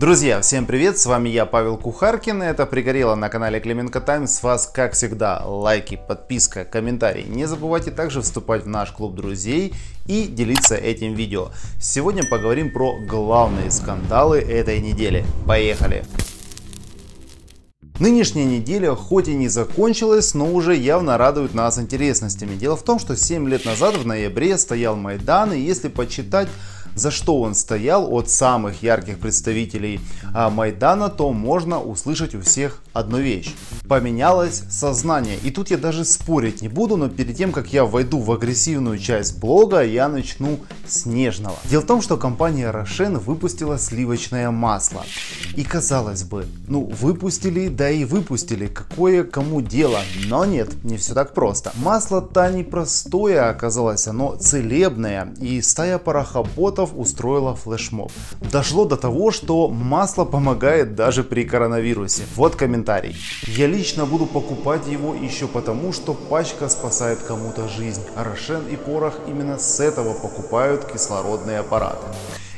Друзья, всем привет, с вами я, Павел Кухаркин, это Пригорело на канале Клименко Тайм. С вас, как всегда, лайки, подписка, комментарии. Не забывайте также вступать в наш клуб друзей и делиться этим видео. Сегодня поговорим про главные скандалы этой недели. Поехали! Нынешняя неделя хоть и не закончилась, но уже явно радует нас интересностями. Дело в том, что 7 лет назад в ноябре стоял Майдан, и если почитать за что он стоял от самых ярких представителей а, Майдана, то можно услышать у всех одну вещь. Поменялось сознание. И тут я даже спорить не буду, но перед тем, как я войду в агрессивную часть блога, я начну с нежного. Дело в том, что компания Рошен выпустила сливочное масло. И казалось бы, ну выпустили, да и выпустили, какое кому дело. Но нет, не все так просто. Масло-то непростое оказалось, оно целебное. И стая парохоботов устроила флешмоб. Дошло до того, что масло помогает даже при коронавирусе. Вот комментарий. Я лично буду покупать его еще потому, что пачка спасает кому-то жизнь. Рошен и Порох именно с этого покупают кислородные аппараты.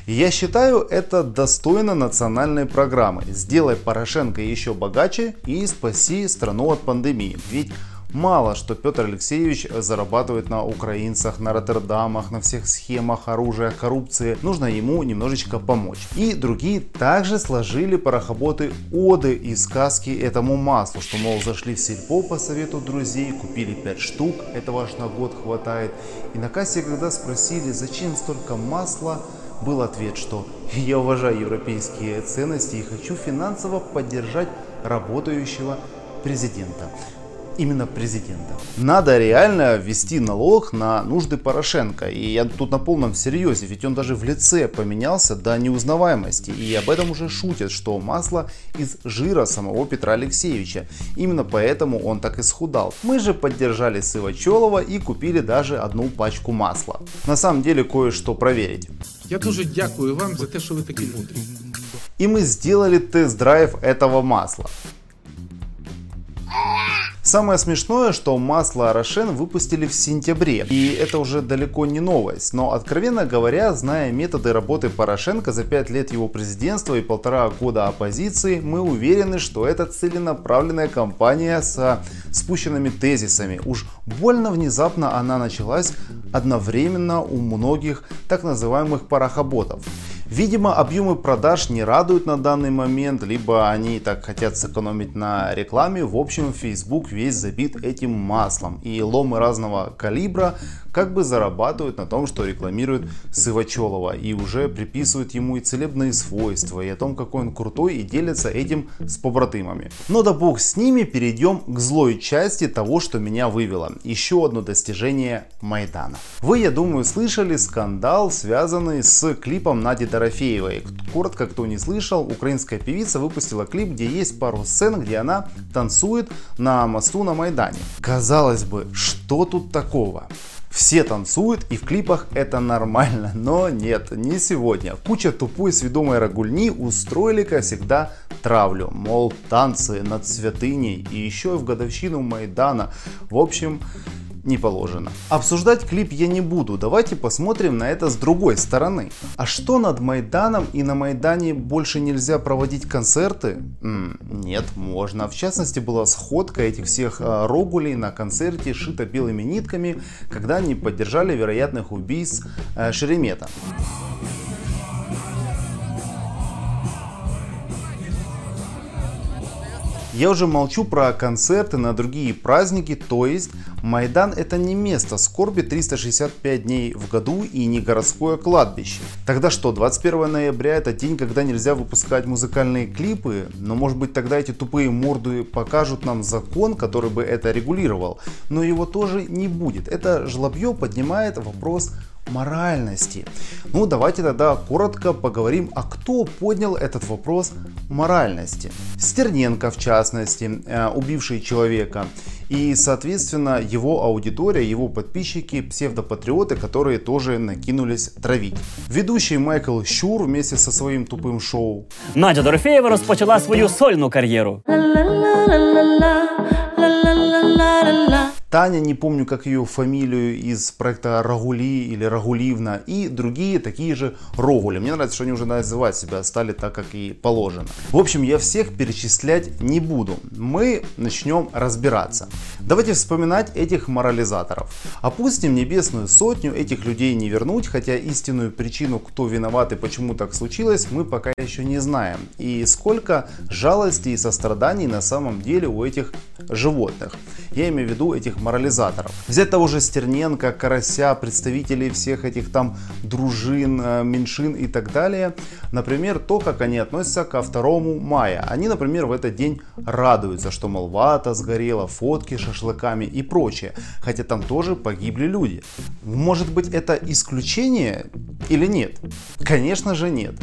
Я считаю это достойно национальной программы. Сделай Порошенко еще богаче и спаси страну от пандемии. Ведь Мало, что Петр Алексеевич зарабатывает на украинцах, на Роттердамах, на всех схемах оружия, коррупции. Нужно ему немножечко помочь. И другие также сложили парохоботы оды и сказки этому маслу, что мол зашли в сельпо по совету друзей, купили 5 штук, этого аж на год хватает. И на кассе, когда спросили, зачем столько масла, был ответ, что я уважаю европейские ценности и хочу финансово поддержать работающего президента именно президента. Надо реально ввести налог на нужды Порошенко. И я тут на полном серьезе, ведь он даже в лице поменялся до неузнаваемости. И об этом уже шутят, что масло из жира самого Петра Алексеевича. Именно поэтому он так и схудал. Мы же поддержали Сывачелова и купили даже одну пачку масла. На самом деле кое-что проверить. Я дуже дякую вам за те, що ви такі мудрі. И мы сделали тест-драйв этого масла. Самое смешное, что масло Арошен выпустили в сентябре. И это уже далеко не новость. Но откровенно говоря, зная методы работы Порошенко за 5 лет его президентства и полтора года оппозиции, мы уверены, что это целенаправленная кампания с спущенными тезисами. Уж больно внезапно она началась одновременно у многих так называемых парохоботов. Видимо, объемы продаж не радуют на данный момент, либо они так хотят сэкономить на рекламе. В общем, Facebook весь забит этим маслом. И ломы разного калибра как бы зарабатывают на том, что рекламируют Сывачелова. И уже приписывают ему и целебные свойства, и о том, какой он крутой, и делятся этим с побратымами. Но да бог с ними, перейдем к злой части того, что меня вывело. Еще одно достижение Майдана. Вы, я думаю, слышали скандал, связанный с клипом Нади Дорофеевой. Коротко, кто не слышал, украинская певица выпустила клип, где есть пару сцен, где она танцует на мосту на Майдане. Казалось бы, что тут такого? Все танцуют и в клипах это нормально, но нет, не сегодня. Куча тупой сведомой рагульни устроили, как всегда, травлю. Мол, танцы над святыней и еще и в годовщину Майдана. В общем, не положено. Обсуждать клип я не буду, давайте посмотрим на это с другой стороны. А что над Майданом и на Майдане больше нельзя проводить концерты? М -м, нет, можно. В частности была сходка этих всех э, рогулей на концерте, шито белыми нитками, когда они поддержали вероятных убийц э, Шеремета. Я уже молчу про концерты на другие праздники, то есть Майдан это не место скорби 365 дней в году и не городское кладбище. Тогда что, 21 ноября это день, когда нельзя выпускать музыкальные клипы? Но может быть тогда эти тупые морды покажут нам закон, который бы это регулировал. Но его тоже не будет. Это жлобье поднимает вопрос моральности. Ну, давайте тогда коротко поговорим, а кто поднял этот вопрос моральности. Стерненко, в частности, э, убивший человека. И, соответственно, его аудитория, его подписчики, псевдопатриоты, которые тоже накинулись травить. Ведущий Майкл Щур вместе со своим тупым шоу. Надя Дорофеєва розпочала свою сольну кар'єру. Таня, не помню как ее фамилию, из проекта Рагули или Рагуливна, и другие такие же Рогули. Мне нравится, что они уже называть себя стали так, как и положено. В общем, я всех перечислять не буду. Мы начнем разбираться. Давайте вспоминать этих морализаторов. Опустим небесную сотню, этих людей не вернуть, хотя истинную причину, кто виноват и почему так случилось, мы пока еще не знаем. И сколько жалости и состраданий на самом деле у этих животных. Я имею в виду этих морализаторов. Взять того же Стерненко, Карася, представителей всех этих там дружин, э, меньшин и так далее. Например, то, как они относятся ко 2 мая. Они, например, в этот день радуются, что мол вата сгорела, фотки шашлыками и прочее. Хотя там тоже погибли люди. Может быть это исключение или нет? Конечно же нет.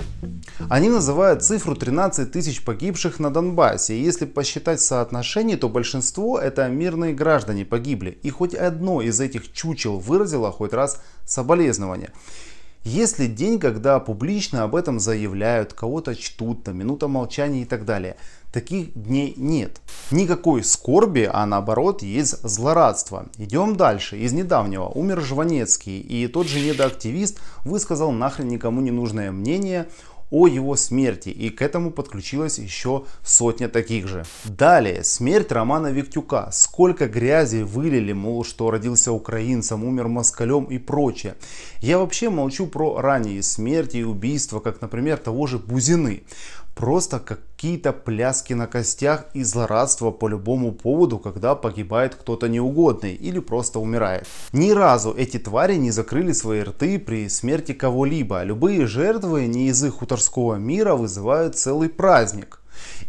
Они называют цифру 13 тысяч погибших на Донбассе. И если посчитать соотношение, то большинство это мирные граждане погибли. И хоть одно из этих чучел выразило хоть раз соболезнования. Если день, когда публично об этом заявляют, кого-то чтут, там, минута молчания и так далее, таких дней нет. Никакой скорби, а наоборот есть злорадство. Идем дальше. Из недавнего умер Жванецкий, и тот же недоактивист высказал нахрен никому не нужное мнение о его смерти, и к этому подключилась еще сотня таких же. Далее, смерть Романа Виктюка. Сколько грязи вылили, мол, что родился украинцем, умер москалем и прочее. Я вообще молчу про ранние смерти и убийства, как, например, того же Бузины просто какие-то пляски на костях и злорадство по любому поводу, когда погибает кто-то неугодный или просто умирает. Ни разу эти твари не закрыли свои рты при смерти кого-либо. Любые жертвы не из их хуторского мира вызывают целый праздник.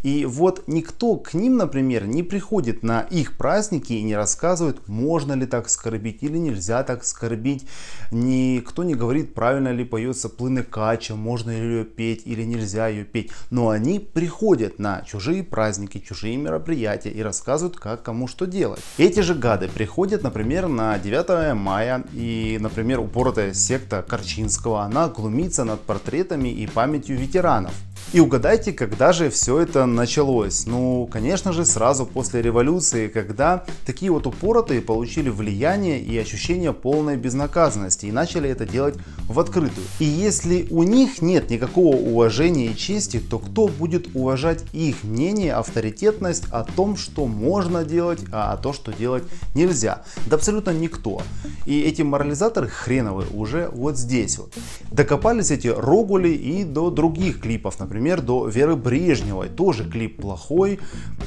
И вот никто к ним, например, не приходит на их праздники и не рассказывает, можно ли так скорбить или нельзя так скорбить. Никто не говорит, правильно ли поется плыны кача, можно ли ее петь или нельзя ее петь. Но они приходят на чужие праздники, чужие мероприятия и рассказывают, как кому что делать. Эти же гады приходят, например, на 9 мая и, например, упоротая секта Корчинского, она глумится над портретами и памятью ветеранов. И угадайте, когда же все это началось? Ну, конечно же, сразу после революции, когда такие вот упоротые получили влияние и ощущение полной безнаказанности и начали это делать в открытую. И если у них нет никакого уважения и чести, то кто будет уважать их мнение, авторитетность о том, что можно делать, а то, что делать нельзя? Да абсолютно никто. И эти морализаторы хреновые уже вот здесь вот. Докопались эти рогули и до других клипов, например, например, до Веры Брежневой. Тоже клип плохой,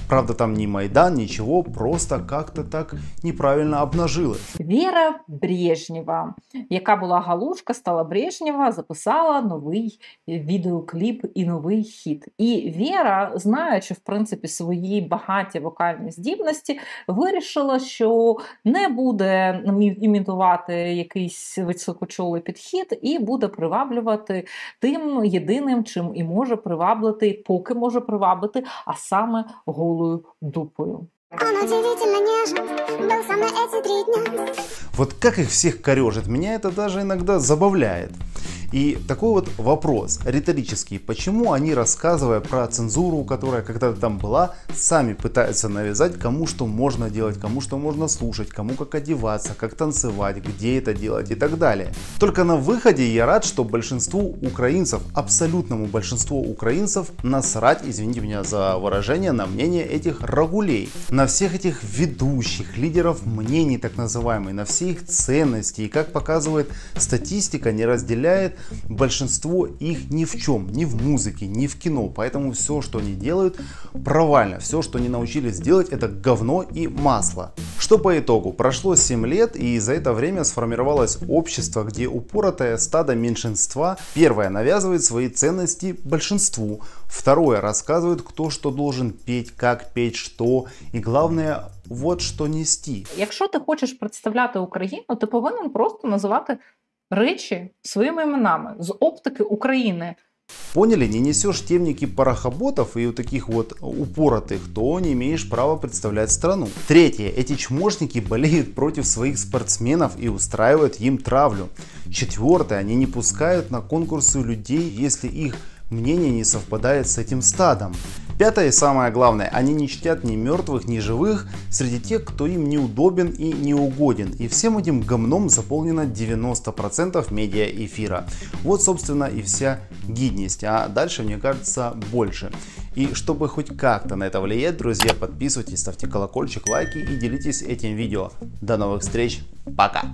правда там не Майдан, ничего, просто как-то так неправильно обнажилась. Вера Брежнева, яка була галушка, стала Брежнева, записала новий відеокліп і новий хіт. І Вера, знаючи в принципі свої багаті вокальні здібності, вирішила, що не буде імітувати якийсь високочолий підхід і буде приваблювати тим єдиним, чим і може приваблити, поки може привабити, а саме голою дупою. Вот как их всех корежит, меня это даже иногда забавляет. И такой вот вопрос риторический. Почему они, рассказывая про цензуру, которая когда-то там была, сами пытаются навязать, кому что можно делать, кому что можно слушать, кому как одеваться, как танцевать, где это делать и так далее. Только на выходе я рад, что большинству украинцев, абсолютному большинству украинцев насрать, извините меня за выражение, на мнение этих рагулей. На всех этих ведущих, лидеров мнений так называемых, на все их ценности. И как показывает статистика, не разделяет большинство их ни в чем, ни в музыке, ни в кино. Поэтому все, что они делают, провально. Все, что они научились делать, это говно и масло. Что по итогу? Прошло 7 лет и за это время сформировалось общество, где упоротое стадо меньшинства первое навязывает свои ценности большинству, второе рассказывает, кто что должен петь, как петь, что и главное вот что нести. Якщо ти хочеш представляти Україну, ти повинен просто називати речі своїми іменами з оптики України. Поняли, не несешь темники парохоботов и у таких вот упоротых, то не имеешь права представлять страну. Третье. Эти чмошники болеют против своих спортсменов и устраивают им травлю. Четвертое. Они не пускают на конкурсы людей, если их мнение не совпадает с этим стадом. Пятое и самое главное, они не чтят ни мертвых, ни живых среди тех, кто им неудобен и неугоден. И всем этим гомном заполнено 90% медиа эфира. Вот собственно и вся гидность, а дальше мне кажется больше. И чтобы хоть как-то на это влиять, друзья, подписывайтесь, ставьте колокольчик, лайки и делитесь этим видео. До новых встреч, пока!